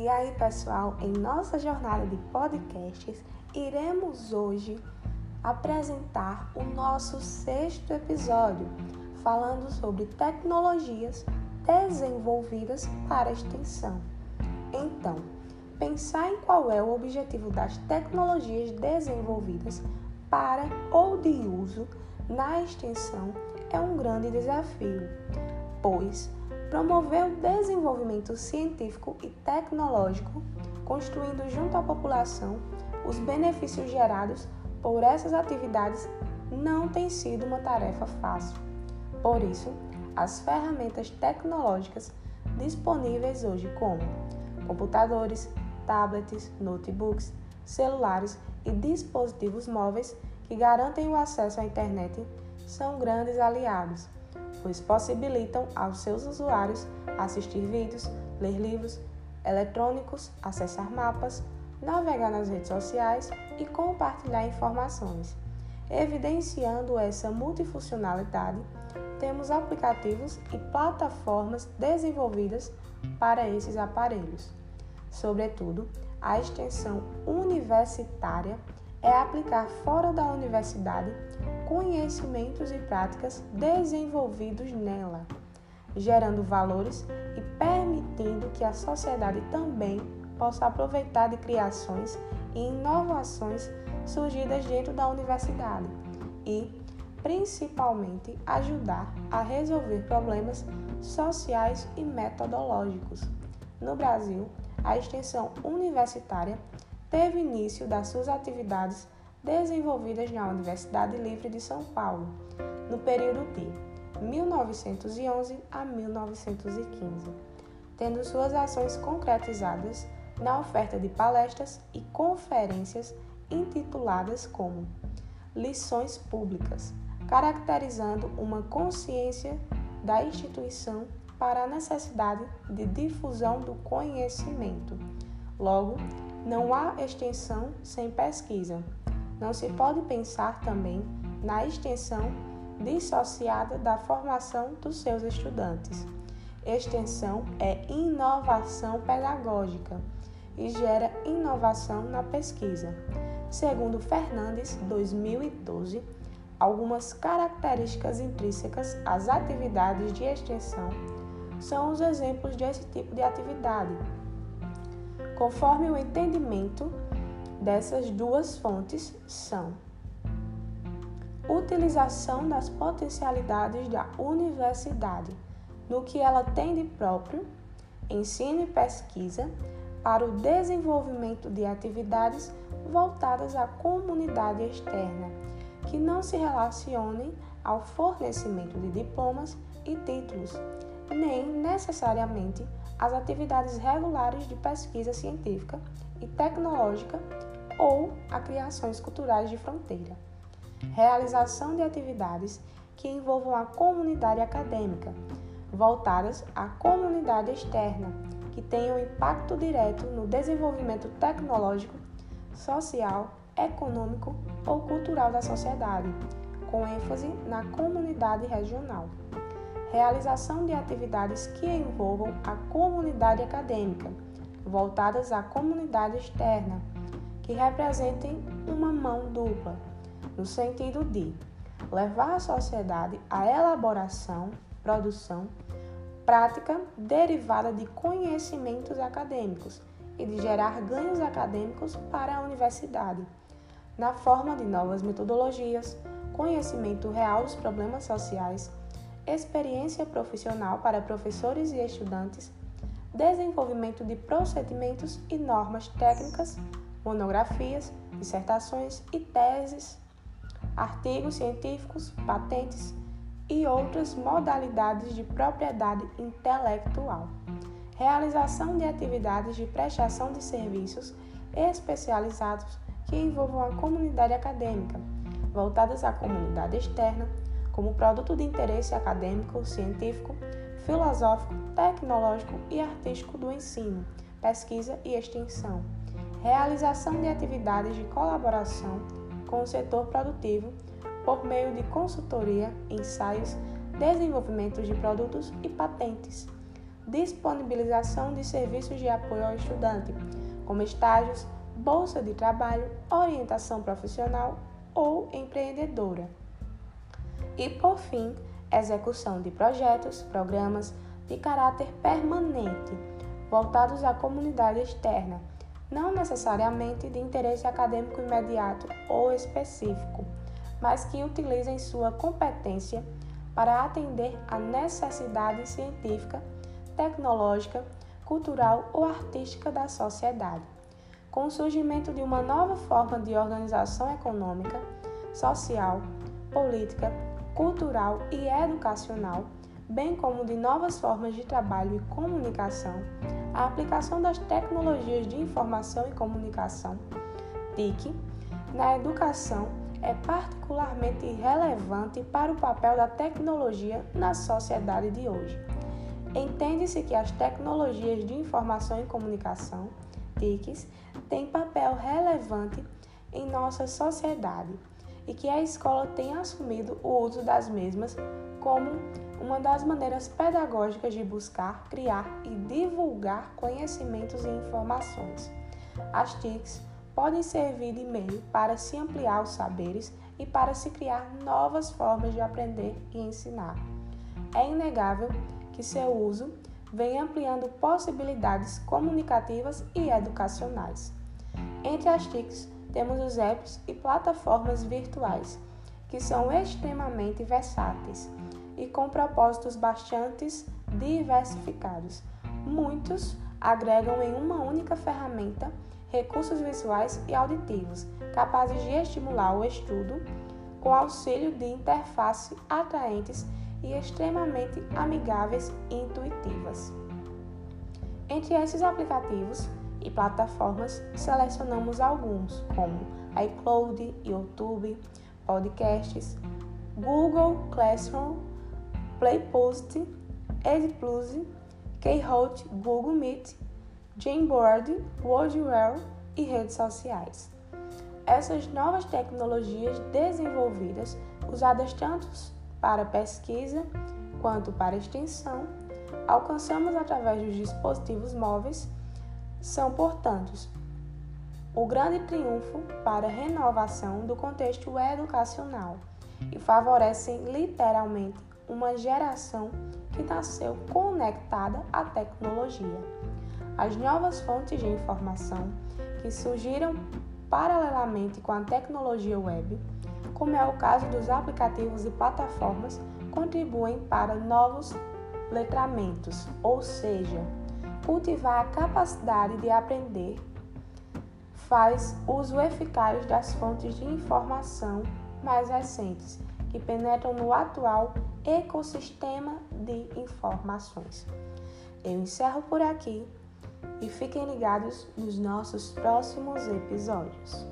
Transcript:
E aí, pessoal, em nossa jornada de podcasts, iremos hoje apresentar o nosso sexto episódio, falando sobre tecnologias desenvolvidas para extensão. Então, pensar em qual é o objetivo das tecnologias desenvolvidas para ou de uso na extensão é um grande desafio, pois promover o desenvolvimento científico e tecnológico, construindo junto à população os benefícios gerados por essas atividades não tem sido uma tarefa fácil. Por isso, as ferramentas tecnológicas disponíveis hoje, como computadores, tablets, notebooks, celulares e dispositivos móveis que garantem o acesso à internet, são grandes aliados, pois possibilitam aos seus usuários assistir vídeos, ler livros eletrônicos, acessar mapas, navegar nas redes sociais e compartilhar informações. Evidenciando essa multifuncionalidade, temos aplicativos e plataformas desenvolvidas para esses aparelhos. Sobretudo, a extensão universitária é aplicar fora da universidade conhecimentos e práticas desenvolvidos nela, gerando valores e permitindo que a sociedade também possa aproveitar de criações e inovações surgidas dentro da universidade e, principalmente, ajudar a resolver problemas sociais e metodológicos. No Brasil, a extensão universitária teve início das suas atividades desenvolvidas na Universidade Livre de São Paulo, no período de 1911 a 1915, tendo suas ações concretizadas na oferta de palestras e conferências intituladas como Lições Públicas, caracterizando uma consciência da instituição para a necessidade de difusão do conhecimento. Logo, não há extensão sem pesquisa. Não se pode pensar também na extensão dissociada da formação dos seus estudantes. Extensão é inovação pedagógica e gera inovação na pesquisa. Segundo Fernandes, 2012, algumas características intrínsecas às atividades de extensão são os exemplos desse tipo de atividade. Conforme o entendimento dessas duas fontes são utilização das potencialidades da universidade no que ela tem de próprio, ensino e pesquisa para o desenvolvimento de atividades voltadas à comunidade externa, que não se relacionem ao fornecimento de diplomas e títulos, nem necessariamente às atividades regulares de pesquisa científica e tecnológica ou a criações culturais de fronteira. Realização de atividades que envolvam a comunidade acadêmica, voltadas à comunidade externa, que tenham impacto direto no desenvolvimento tecnológico, social, econômico ou cultural da sociedade, com ênfase na comunidade regional. Realização de atividades que envolvam a comunidade acadêmica, voltadas à comunidade externa, que representem uma mão dupla, no sentido de levar a sociedade à elaboração, produção, prática derivada de conhecimentos acadêmicos e de gerar ganhos acadêmicos para a universidade, na forma de novas metodologias, conhecimento real dos problemas sociais, experiência profissional para professores e estudantes, desenvolvimento de procedimentos e normas técnicas, monografias, dissertações e teses, artigos científicos, patentes e outras modalidades de propriedade intelectual. Realização de atividades de prestação de serviços especializados que envolvam a comunidade acadêmica, voltadas à comunidade externa, como produto de interesse acadêmico, científico, filosófico, tecnológico e artístico do ensino, pesquisa e extensão. Realização de atividades de colaboração com o setor produtivo por meio de consultoria, ensaios, desenvolvimento de produtos e patentes. disponibilização de serviços de apoio ao estudante, como estágios, bolsa de trabalho, orientação profissional ou empreendedora. E, por fim, execução de projetos, programas de caráter permanente, voltados à comunidade externa, não necessariamente de interesse acadêmico imediato ou específico, mas que utilizem sua competência para atender à necessidade científica, tecnológica, cultural ou artística da sociedade. Com o surgimento de uma nova forma de organização econômica, social, política, cultural e educacional, bem como de novas formas de trabalho e comunicação, a aplicação das tecnologias de informação e comunicação, TIC, na educação é particularmente relevante para o papel da tecnologia na sociedade de hoje. Entende-se que as tecnologias de informação e comunicação, TICs, têm papel relevante em nossa sociedade e que a escola tem assumido o uso das mesmas como uma das maneiras pedagógicas de buscar, criar e divulgar conhecimentos e informações. As TICs podem servir de meio para se ampliar os saberes e para se criar novas formas de aprender e ensinar. É inegável que seu uso vem ampliando possibilidades comunicativas e educacionais. Entre as TICs, temos os apps e plataformas virtuais, que são extremamente versáteis e com propósitos bastante diversificados. Muitos agregam em uma única ferramenta recursos visuais e auditivos, capazes de estimular o estudo com auxílio de interfaces atraentes e extremamente amigáveis e intuitivas. Entre esses aplicativos e plataformas, selecionamos alguns, como iCloud, YouTube, podcasts, Google Classroom, Playpost, EdPlus, Keynote, Google Meet, Jamboard, Wordware e redes sociais. Essas novas tecnologias desenvolvidas, usadas tanto para pesquisa quanto para extensão, alcançamos através dos dispositivos móveis, são, portanto, o grande triunfo para a renovação do contexto educacional e favorecem literalmente uma geração que nasceu conectada à tecnologia. As novas fontes de informação que surgiram paralelamente com a tecnologia web, como é o caso dos aplicativos e plataformas, contribuem para novos letramentos, ou seja, cultivar a capacidade de aprender faz uso eficaz das fontes de informação mais recentes que penetram no atual ecossistema de informações. Eu encerro por aqui e fiquem ligados nos nossos próximos episódios.